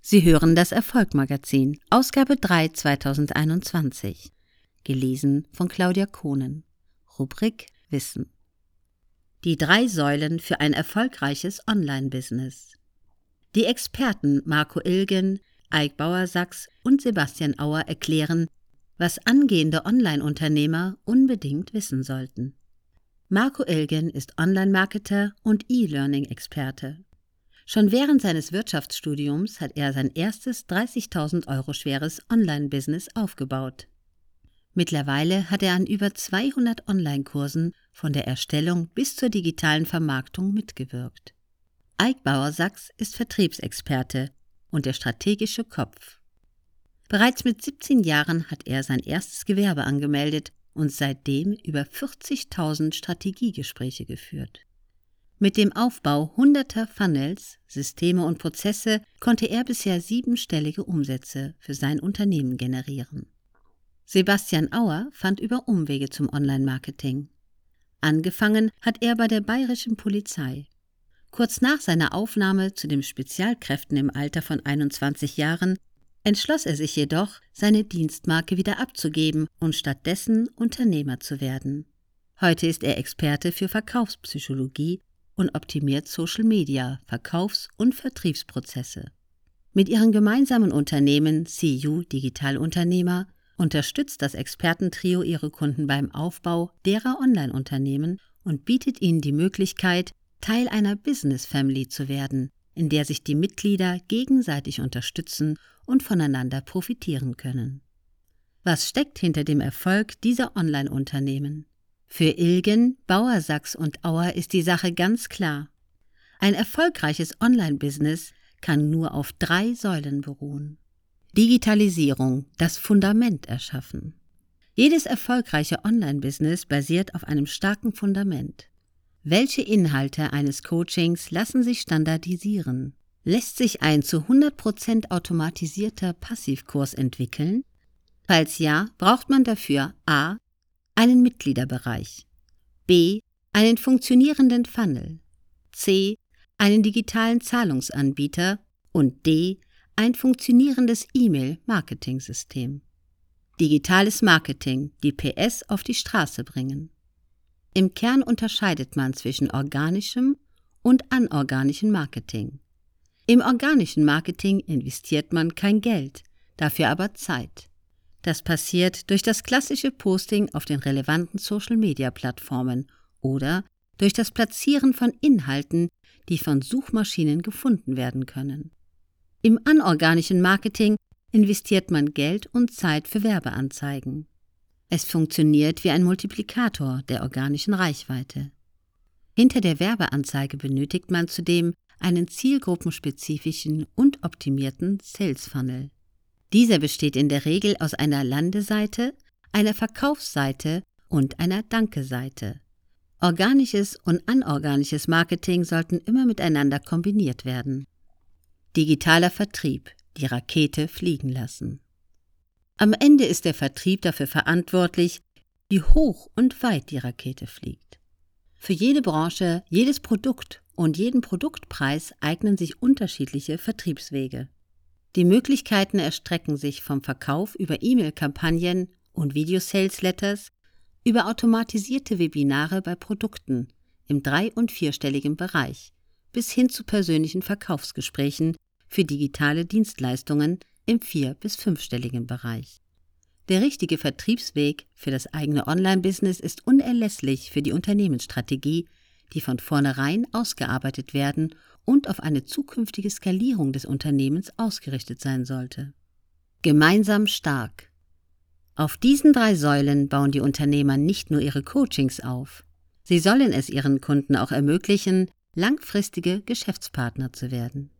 Sie hören das Erfolgmagazin, Ausgabe 3 2021. Gelesen von Claudia Kohnen. Rubrik Wissen. Die drei Säulen für ein erfolgreiches Online-Business. Die Experten Marco Ilgen, Eik Bauersachs und Sebastian Auer erklären, was angehende Online-Unternehmer unbedingt wissen sollten. Marco Ilgen ist Online-Marketer und E-Learning-Experte. Schon während seines Wirtschaftsstudiums hat er sein erstes 30.000 Euro schweres Online-Business aufgebaut. Mittlerweile hat er an über 200 Online-Kursen von der Erstellung bis zur digitalen Vermarktung mitgewirkt. Eik Bauer-Sachs ist Vertriebsexperte und der strategische Kopf. Bereits mit 17 Jahren hat er sein erstes Gewerbe angemeldet und seitdem über 40.000 Strategiegespräche geführt. Mit dem Aufbau hunderter Funnels, Systeme und Prozesse konnte er bisher siebenstellige Umsätze für sein Unternehmen generieren. Sebastian Auer fand über Umwege zum Online-Marketing. Angefangen hat er bei der bayerischen Polizei. Kurz nach seiner Aufnahme zu den Spezialkräften im Alter von 21 Jahren entschloss er sich jedoch, seine Dienstmarke wieder abzugeben und stattdessen Unternehmer zu werden. Heute ist er Experte für Verkaufspsychologie und optimiert Social Media, Verkaufs- und Vertriebsprozesse. Mit ihren gemeinsamen Unternehmen CU Digitalunternehmer unterstützt das Expertentrio ihre Kunden beim Aufbau derer Online-Unternehmen und bietet ihnen die Möglichkeit, Teil einer Business Family zu werden, in der sich die Mitglieder gegenseitig unterstützen und voneinander profitieren können. Was steckt hinter dem Erfolg dieser Online-Unternehmen? Für Ilgen, Bauer Sachs und Auer ist die Sache ganz klar. Ein erfolgreiches Online-Business kann nur auf drei Säulen beruhen. Digitalisierung, das Fundament erschaffen. Jedes erfolgreiche Online-Business basiert auf einem starken Fundament. Welche Inhalte eines Coachings lassen sich standardisieren? Lässt sich ein zu 100% automatisierter Passivkurs entwickeln? Falls ja, braucht man dafür a einen Mitgliederbereich, b einen funktionierenden Funnel, c einen digitalen Zahlungsanbieter und d ein funktionierendes E-Mail-Marketing-System. Digitales Marketing, die PS auf die Straße bringen. Im Kern unterscheidet man zwischen organischem und anorganischem Marketing. Im organischen Marketing investiert man kein Geld, dafür aber Zeit. Das passiert durch das klassische Posting auf den relevanten Social-Media-Plattformen oder durch das Platzieren von Inhalten, die von Suchmaschinen gefunden werden können. Im anorganischen Marketing investiert man Geld und Zeit für Werbeanzeigen. Es funktioniert wie ein Multiplikator der organischen Reichweite. Hinter der Werbeanzeige benötigt man zudem einen zielgruppenspezifischen und optimierten Sales Funnel. Dieser besteht in der Regel aus einer Landeseite, einer Verkaufsseite und einer Danke-Seite. Organisches und anorganisches Marketing sollten immer miteinander kombiniert werden. Digitaler Vertrieb, die Rakete fliegen lassen. Am Ende ist der Vertrieb dafür verantwortlich, wie hoch und weit die Rakete fliegt. Für jede Branche, jedes Produkt und jeden Produktpreis eignen sich unterschiedliche Vertriebswege. Die Möglichkeiten erstrecken sich vom Verkauf über E-Mail-Kampagnen und Video-Sales-Letters über automatisierte Webinare bei Produkten im drei- und vierstelligen Bereich bis hin zu persönlichen Verkaufsgesprächen für digitale Dienstleistungen im vier- bis fünfstelligen Bereich. Der richtige Vertriebsweg für das eigene Online-Business ist unerlässlich für die Unternehmensstrategie, die von vornherein ausgearbeitet werden und auf eine zukünftige Skalierung des Unternehmens ausgerichtet sein sollte. Gemeinsam stark. Auf diesen drei Säulen bauen die Unternehmer nicht nur ihre Coachings auf, sie sollen es ihren Kunden auch ermöglichen, langfristige Geschäftspartner zu werden.